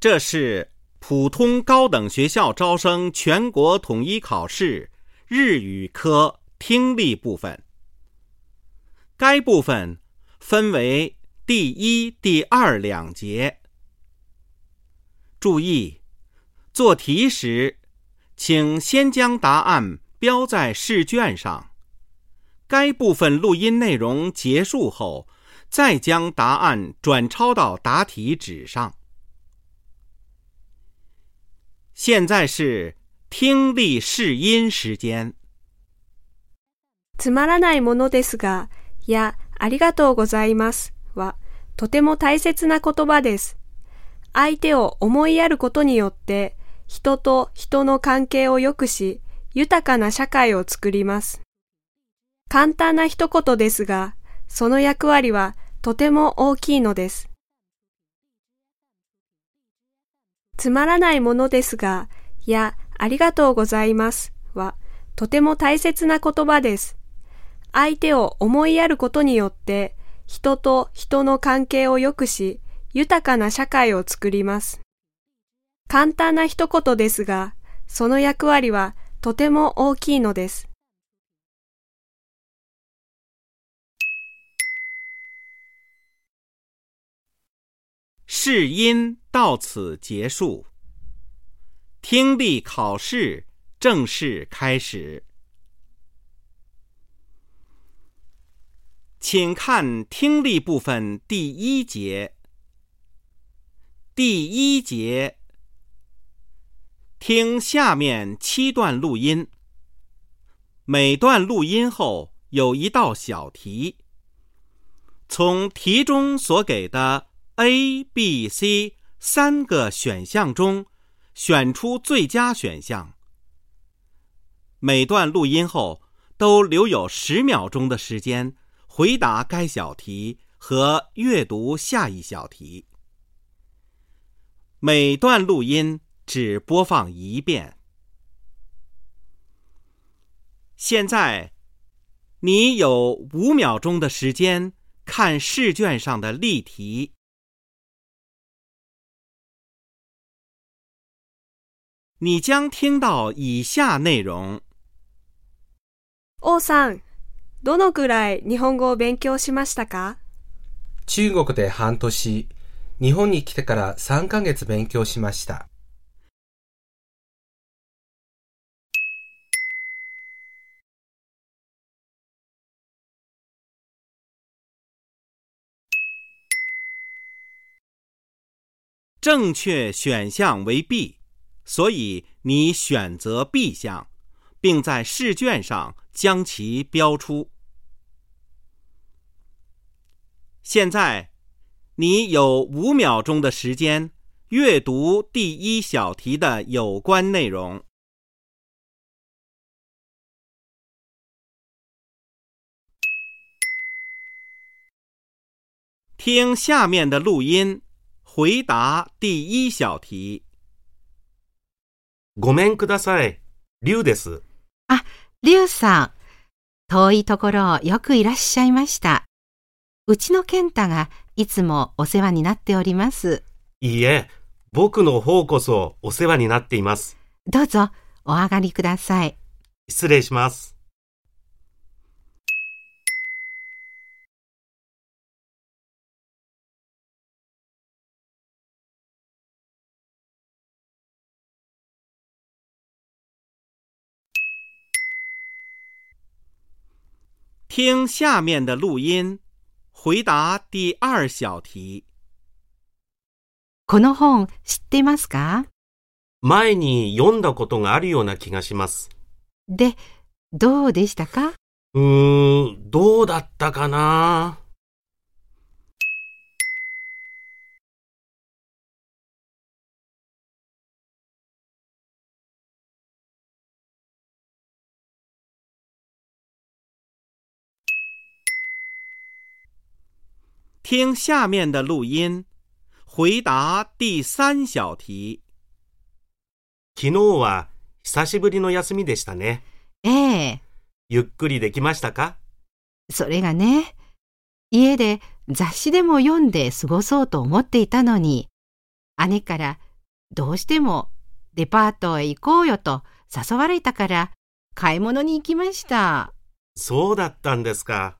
这是普通高等学校招生全国统一考试日语科听力部分。该部分分为第一、第二两节。注意，做题时，请先将答案标在试卷上。该部分录音内容结束后，再将答案转抄到答题纸上。现在是听力试音时间。つまらないものですが、いや、ありがとうございますは、とても大切な言葉です。相手を思いやることによって、人と人の関係を良くし、豊かな社会を作ります。簡単な一言ですが、その役割はとても大きいのです。つまらないものですが、や、ありがとうございますは、とても大切な言葉です。相手を思いやることによって、人と人の関係を良くし、豊かな社会を作ります。簡単な一言ですが、その役割はとても大きいのです。试音到此结束，听力考试正式开始。请看听力部分第一节。第一节，听下面七段录音，每段录音后有一道小题，从题中所给的 A、B、C 三个选项中选出最佳选项。每段录音后都留有十秒钟的时间回答该小题和阅读下一小题。每段录音只播放一遍。现在，你有五秒钟的时间看试卷上的例题。你将听到以下内容：王さん、どのくらい日本語を勉強しましたか？中国で半年、日本に来てから3ヶ月勉強しました。正确选项为 B，所以你选择 B 项，并在试卷上将其标出。现在，你有五秒钟的时间阅读第一小题的有关内容。听下面的录音，回答第一小题。ごめんください。リュウです。あ、リュウさん。遠いところよくいらっしゃいました。うちの健太がいつもお世話になっております。いいえ、僕の方こそお世話になっています。どうぞお上がりください。失礼します。听下面的录音，回答第二小题。この本知ってますか？前に読んだことがあるような気がします。で、どうでしたか？うーん、どうだったかな？听下面的录音，回答第三小题。昨日は久しぶりの休みでしたね。ええ、ゆっくりできましたか？それがね、家で雑誌でも読んで過ごそうと思っていたのに、姉からどうしてもデパートへ行こうよと誘われたから買い物に行きました。そうだったんですか。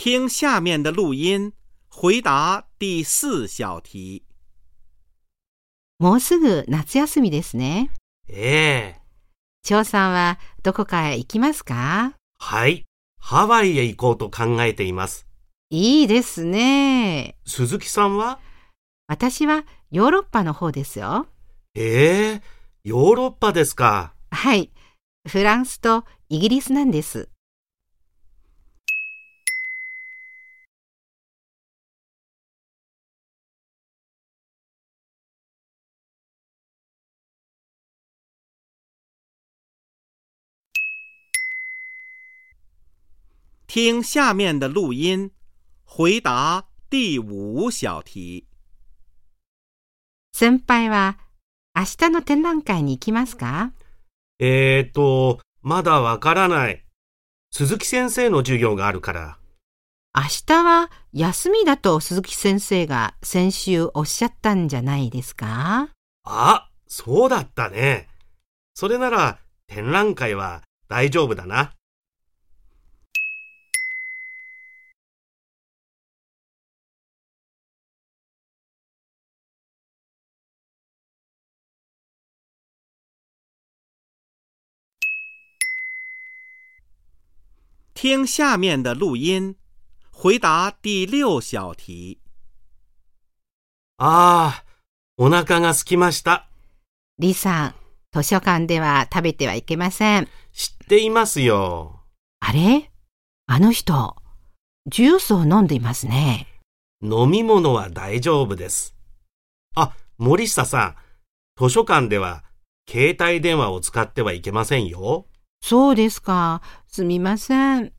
听下面的录音，回答第四小题。もうすぐ夏休みですね。ええ張さんはどこかへ行きますか？はい。ハワイへ行こうと考えています。いいですね。鈴木さんは？私はヨーロッパの方ですよ。ええヨーロッパですか。はい。フランスとイギリスなんです。听下面的录音，回答第五小题。先輩は明日の展覧会に行きますか？えーと、まだわからない。鈴木先生の授業があるから。明日は休みだと鈴木先生が先週おっしゃったんじゃないですか？あ、そうだったね。それなら展覧会は大丈夫だな。听下面的录音，回答第六小题。ああ、お腹が空きました。李さん、図書館では食べてはいけません。知っていますよ。あれ？あの人、ジュースを飲んでいますね。飲み物は大丈夫です。あ、森下さん、図書館では携帯電話を使ってはいけませんよ。そうですか。すみません。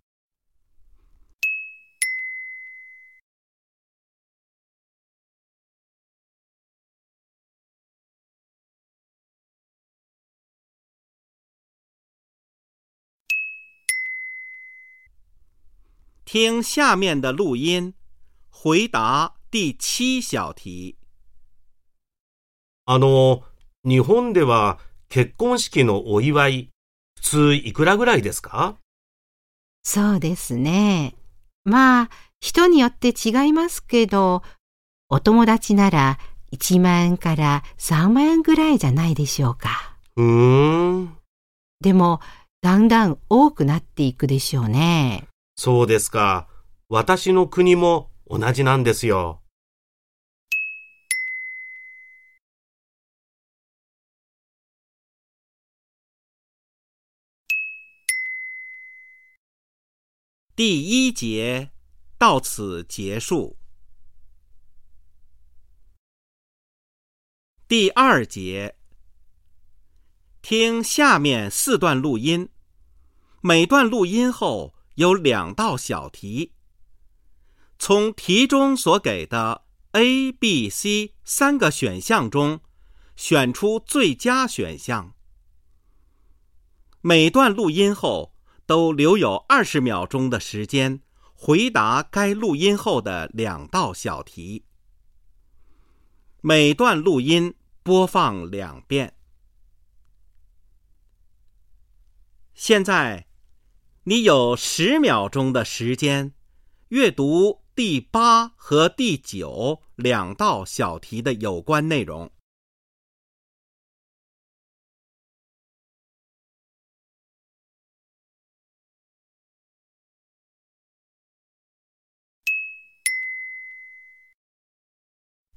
听下面的录音，回答第七小题。あの、日本では結婚式のお祝い、普通いくらぐらいですか？そうですね。まあ、人によって違いますけど、お友達なら1万円から3万円ぐらいじゃないでしょうか。うーん、でも、だんだん多くなっていくでしょうね。そうですか。私の国も同じなんですよ。第一节到此结束。第二节，听下面四段录音，每段录音后有两道小题，从题中所给的 A、B、C 三个选项中选出最佳选项。每段录音后都留有二十秒钟的时间回答该录音后的两道小题。每段录音播放两遍。现在，你有十秒钟的时间阅读第八和第九两道小题的有关内容。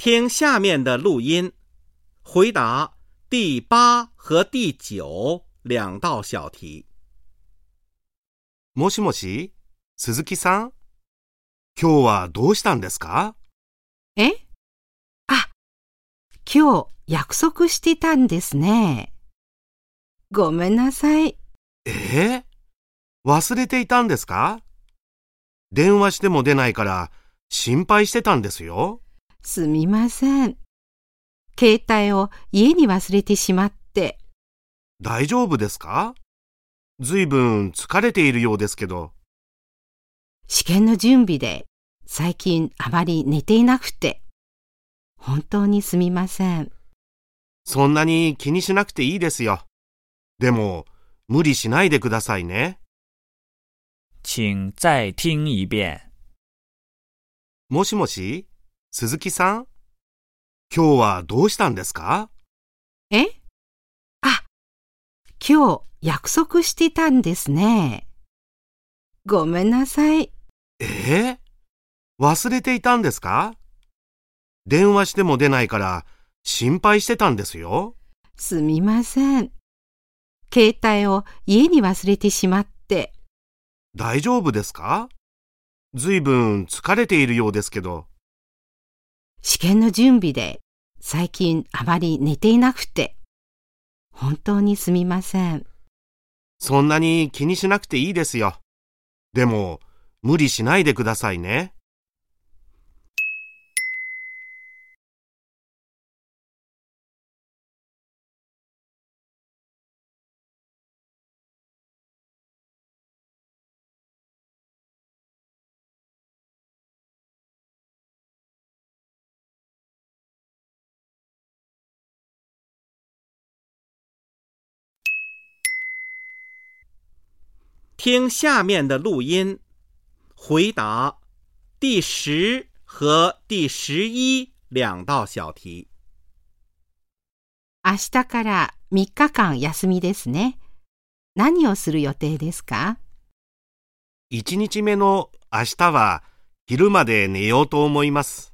听下面的录音，回答第八和第九两道小题。もしもし、鈴木さん？今日はどうしたんですか？え？あ、今日約束してたんですね。ごめんなさい。ええ？忘れていたんですか？電話しても出ないから心配してたんですよ。すみません。携帯を家に忘れてしまって。大丈夫ですか？ずいぶん疲れているようですけど。試験の準備で最近あまり寝ていなくて。本当にすみません。そんなに気にしなくていいですよ。でも、無理しないでくださいね。请再听一遍。もしもし？鈴木さん？今日はどうしたんですか？え？あ、今日約束してたんですね。ごめんなさい。え？え忘れていたんですか？電話しても出ないから心配してたんですよ。すみません。携帯を家に忘れてしまって。大丈夫ですか？ずいぶん疲れているようですけど。試験の準備で最近あまり寝ていなくて。本当にすみません。そんなに気にしなくていいですよ。でも、無理しないでくださいね。听下面的录音，回答第十和第十一两道小题。明日から3日間休みですね。何をする予定ですか？1日目の明日は昼まで寝ようと思います。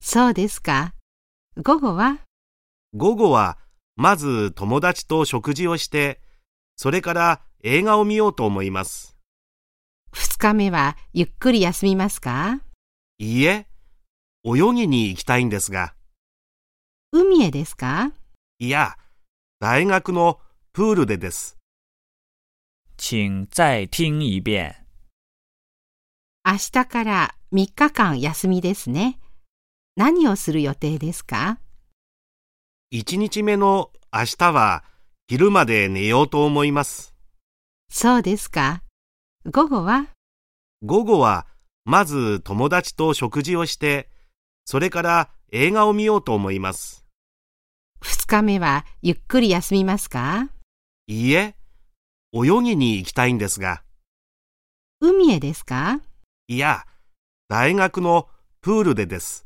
そうですか。午後は？午後はまず友達と食事をして、それから映画を見ようと思います。2日目はゆっくり休みますか？いいえ、泳ぎに行きたいんですが、海へですか？いや、大学のプールでです。请再听一遍。明日から3日間休みですね。何をする予定ですか？1日目の明日は昼まで寝ようと思います。そうですか。午後は？午後はまず友達と食事をして、それから映画を見ようと思います。2日目はゆっくり休みますか？いいえ、泳ぎに行きたいんですが、海へですか？いや、大学のプールでです。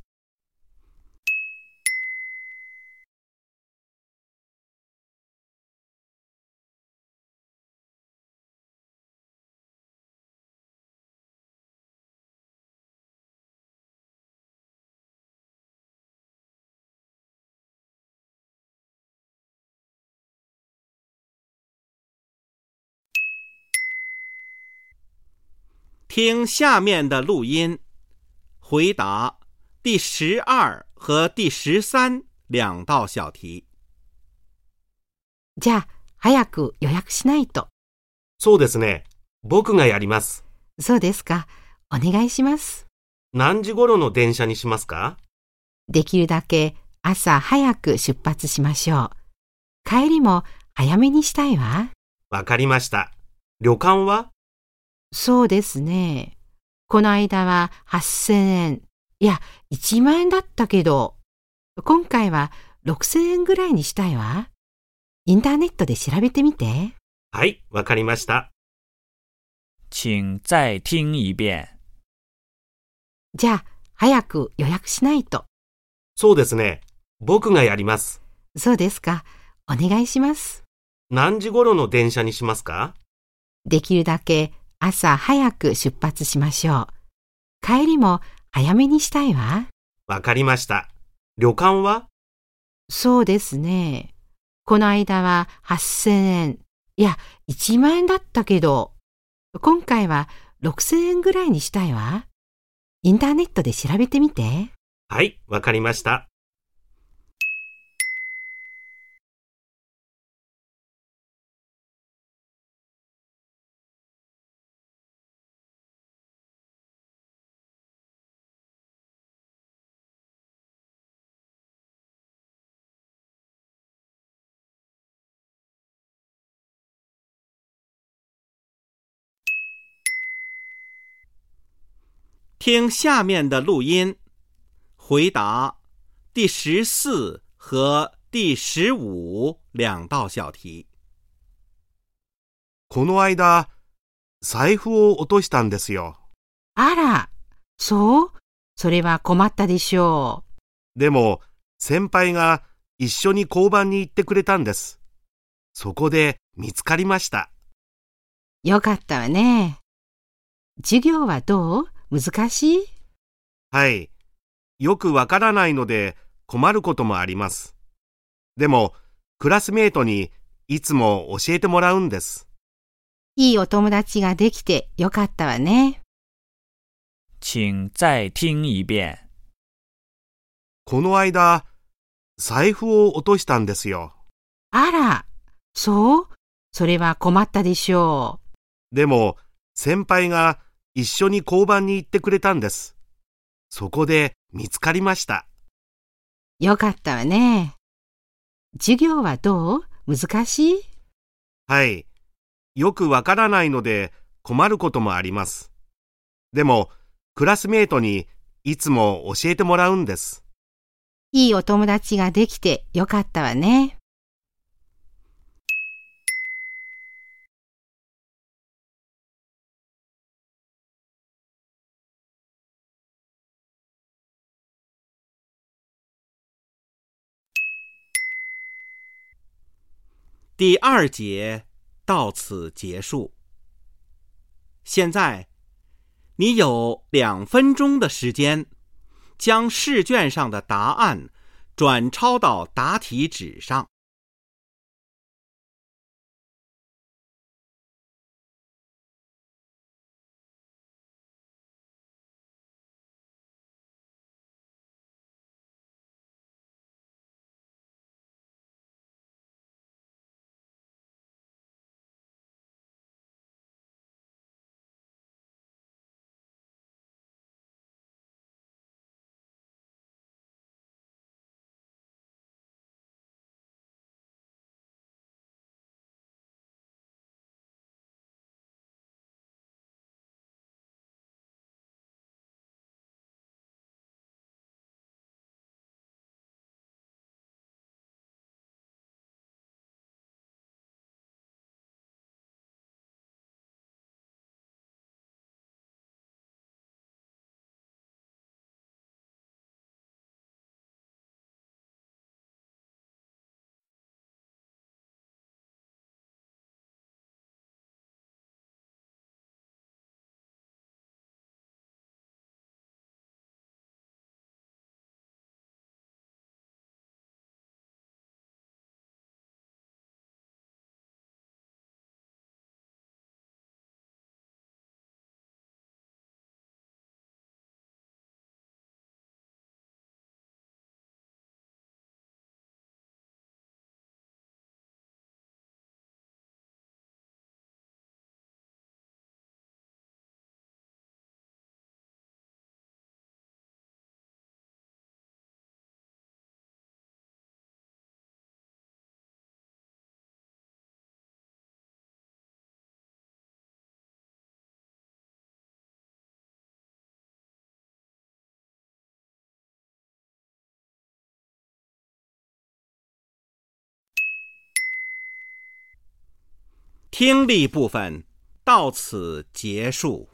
听下面的录音，回答第十二和第十三两道小题。じゃあ、早く予約しないと。そうですね。僕がやります。そうですか。お願いします。何時頃の電車にしますか？できるだけ朝早く出発しましょう。帰りも早めにしたいわ。わかりました。旅館は？そうですね。この間は8000円。いや、1万円だったけど、今回は6000円ぐらいにしたいわ。インターネットで調べてみて。はい、わかりました。请再听一遍。じゃあ、早く予約しないと。そうですね。僕がやります。そうですか。お願いします。何時頃の電車にしますか？できるだけ朝早く出発しましょう。帰りも早めにしたいわ。わかりました。旅館は？そうですね。この間は8000円。いや、1万円だったけど、今回は6000円ぐらいにしたいわ。インターネットで調べてみて。はい、わかりました。听下面的录音，回答第十四和第十五两道小题。この間、財布を落としたんですよ。あら、そう？それは困ったでしょでも、先輩が一緒に交番に行ってくれたんです。そこで見つかりました。う。よかったわね。授業はどう？難しい？はい。よくわからないので困ることもあります。でも、クラスメートにいつも教えてもらうんです。いいお友達ができてよかったわね。请再听一遍。この間、財布を落としたんですよ。あら、そう？それは困ったでしょでも、先輩が一緒に交番に行ってくれたんです。そこで見つかりました。う。よかったわね。授業はどう？難しい？はい。よくわからないので困ることもあります。でも、クラスメートにいつも教えてもらうんです。いいお友達ができてよかったわね。第二节到此结束。现在，你有两分钟的时间，将试卷上的答案转抄到答题纸上。听力部分到此结束。